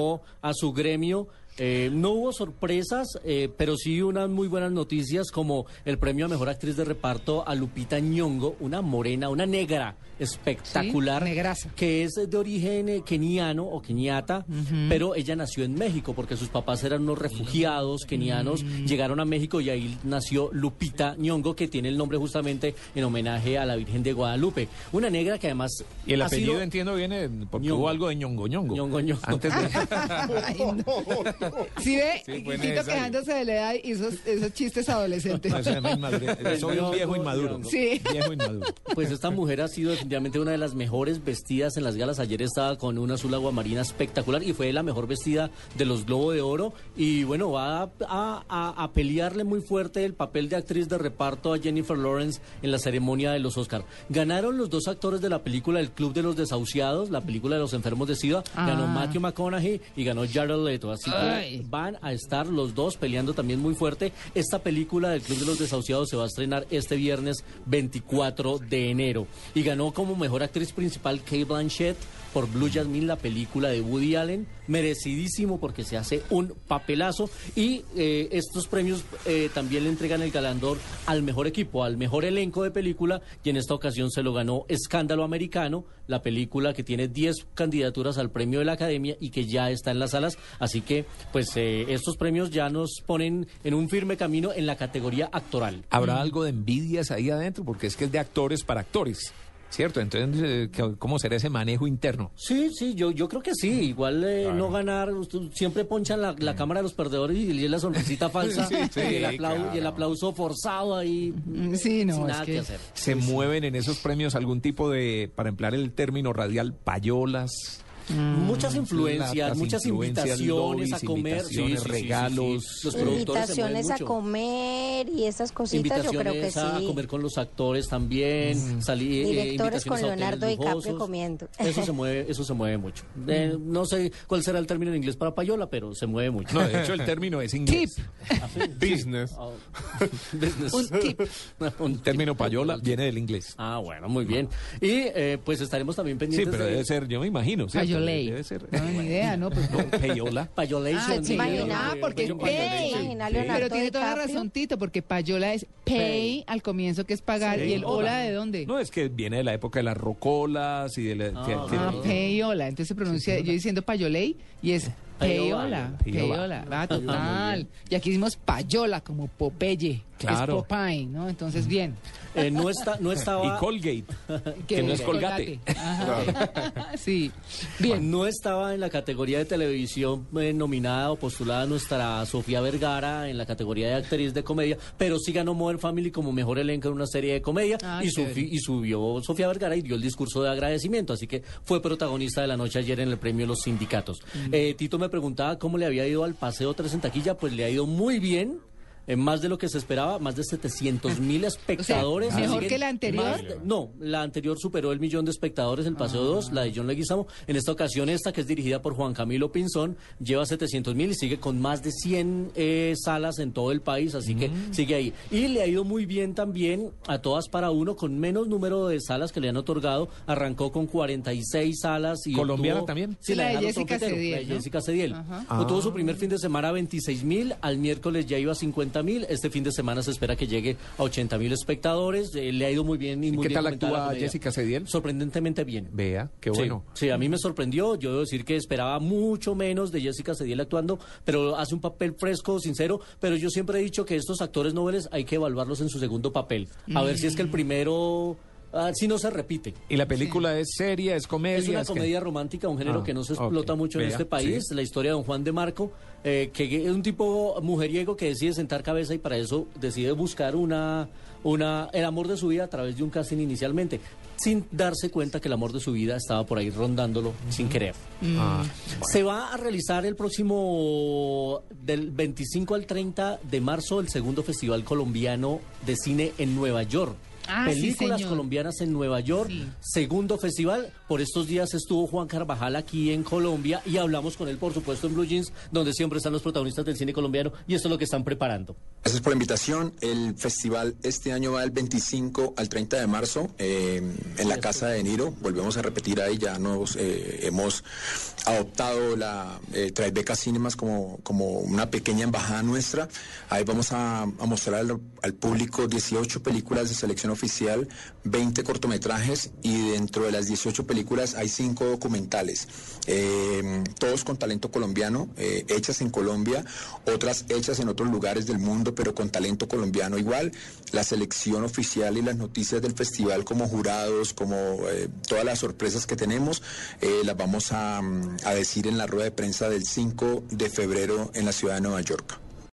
a su gremio. Eh, no hubo sorpresas, eh, pero sí unas muy buenas noticias como el premio a mejor actriz de reparto a Lupita Ñongo, una morena, una negra espectacular, Sí, que es de origen eh, keniano o keniata, pero ella nació en México porque sus papás eran unos refugiados kenianos, Mm. llegaron a México y ahí nació Lupita Ñongo, que tiene el nombre justamente en homenaje a la Virgen de Guadalupe. Una negra que además Y el ha apellido, sido- entiendo, viene porque Ñongo. hubo algo de ñongo ñongo. Ñongo, Ñongo. Antes de... Ay, no. Sí ve, Sí, quejándose de la edad y esos, esos chistes adolescentes. Eso es más madre- Soy un viejo inmaduro. Sí. Viejo inmaduro. Pues esta mujer ha sido definitivamente una de las mejores vestidas en las galas. Ayer estaba con una azul aguamarina espectacular y fue la mejor vestida de los Globo de Oro. Y bueno, va a, a- a- pelearle muy fuerte el papel de actriz de reparto a Jennifer Lawrence en la ceremonia de los Oscar. Ganaron los dos actores de la película El Club de los Desahuciados, la película de los enfermos de SIDA. Ganó Ah. Matthew McConaughey y ganó Jared Leto. Así Van a estar los dos peleando también muy fuerte. Esta película del Club de los Desahuciados se va a estrenar este viernes 24 de enero. Y ganó como mejor actriz principal Kate Blanchett por Blue Jasmine, la película de Woody Allen. Merecidísimo porque se hace un papelazo. Y eh, estos premios eh, también le entregan el galandor al mejor equipo, al mejor elenco de película. Y en esta ocasión se lo ganó Escándalo Americano, la película que tiene 10 candidaturas al premio de la Academia y que ya está en las salas. Así que, pues, eh, estos premios ya nos ponen en un firme camino en la categoría actoral. ¿Habrá algo de envidias ahí adentro? Porque es que es de actores para actores, ¿cierto? Entonces, eh, ¿qué- ¿cómo será ese manejo interno? Sí, sí, yo, yo creo que sí. Igual eh, no ganar, usted siempre ponchan la, la cámara de los perdedores y, y la sonrisita falsa Sí, sí, y, el aplau- claro. y el aplauso forzado ahí. Mm, sí, no, sin es nada que, que- hacer. ¿Se mueven en esos premios algún tipo de, para emplear el término radial, payolas? Muchas influencias, Latas, muchas influencias, invitaciones a comer, sí, invitaciones, sí, sí, sí, regalos. sí. Los Invitaciones a comer y esas cositas, yo creo que Invitaciones a sí. comer con los actores también, salir eh, Directores con Leonardo DiCaprio comiendo. Eso se mueve, eso se mueve mucho. Eh, no sé cuál será el término en inglés para payola, pero se mueve mucho. No, de hecho el término es inglés. Business. Ah, business. Un tip. Un El término payola viene del inglés. Ah, bueno, muy bien. Y eh, pues estaremos también Sí, pendientes pero de debe ser, yo me imagino. ¿cierto? Payolei. Debe ser. No, ni idea, ¿no? Pues, No, payola. Payolation. Ah, ¿se sí, imagina? ah, porque es pay. Pero tiene toda la razón, Tito, porque payola es pay, Pay. al comienzo, que es pagar. Sí. ¿Y el hola de dónde? No, es que viene de la época de las rocolas y de la... Ah, que- que- Ah, payola. Entonces se pronuncia, yo diciendo payolei y es payola. Payola. Payola. Ah, total. Y aquí hicimos payola, como Popeye. Claro. Es Popeye, ¿no? Entonces, bien. Eh, no, está, no estaba... y Colgate, que no es colgate. Ajá. sí. Bien. No estaba en la categoría de televisión eh, nominada o postulada nuestra Sofía Vergara en la categoría de actriz de comedia, pero sí ganó Modern Family como mejor elenco en una serie de comedia Ah, y, sufi- y subió Sofía Vergara y dio el discurso de agradecimiento, así que fue protagonista de la noche ayer en el premio Los Sindicatos. Eh, Tito me preguntaba cómo le había ido al Paseo 3 en taquilla, pues le ha ido muy bien. Eh, más de lo que se esperaba, más de 700 mil espectadores. ¿mejor que la anterior? de- no, la anterior superó el millón de espectadores, el Paseo 2, la de John Leguizamo. En esta ocasión, esta que es dirigida por Juan Camilo Pinzón, lleva 700 mil y sigue con más de 100 eh, salas en todo el país, así que sigue ahí. Y le ha ido muy bien también a todas para uno, con menos número de salas que le han otorgado. Arrancó con 46 salas. y ¿Colombiana obtuvo- también? Sí, la de Jessica Cediel, la de ¿no? Jessica Cediel. Ajá. Obtuvo su primer fin de semana a 26 mil, al miércoles ya iba a 50 mil, este fin de semana se espera que llegue a 80 mil espectadores. Eh, le ha ido muy bien y muy ¿Qué bien tal actúa. Jessica Cediel? Sorprendentemente bien. Vea, qué bueno. Sí, a mí me sorprendió. Yo debo decir que esperaba mucho menos de Jessica Cediel actuando, pero hace un papel fresco, sincero. Pero yo siempre he dicho que estos actores nobles hay que evaluarlos en su segundo papel. A ver si es que el primero, ah, si no se repite. ¿Y la película es seria, es comedia? Es una comedia romántica, un género Ah, que no se explota mucho en Vea, este país. sí. La historia de don Juan de Marco, eh, que es un tipo mujeriego que decide sentar cabeza y para eso decide buscar una, una, el amor de su vida a través de un casting inicialmente, sin darse cuenta que el amor de su vida estaba por ahí rondándolo sin querer. Ah, Se va a realizar el próximo del 25 al 30 de marzo el segundo Festival Colombiano de Cine en Nueva York. Ah, películas colombianas en Nueva York, Sí. segundo festival. Por estos días estuvo Juan Carvajal aquí en Colombia y hablamos con él, por supuesto, en Blue Jeans, donde siempre están los protagonistas del cine colombiano y esto es lo que están preparando. Gracias por la invitación. El festival este año va del 25 al 30 de marzo eh, en la Casa de Niro. Volvemos a repetir ahí, ya nos eh, hemos adoptado la eh, Tribeca Cinemas como, como una pequeña embajada nuestra. Ahí vamos a, a mostrar al, al público 18 películas de selección oficial, 20 cortometrajes y dentro de las 18 películas hay 5 documentales. Eh, todos con talento colombiano, eh, hechas en Colombia, otras hechas en otros lugares del mundo, pero con talento colombiano igual. La selección oficial y las noticias del festival como jurados, como eh, todas las sorpresas que tenemos, eh, las vamos a, mm, a decir en la rueda de prensa del 5 de febrero en la ciudad de Nueva York.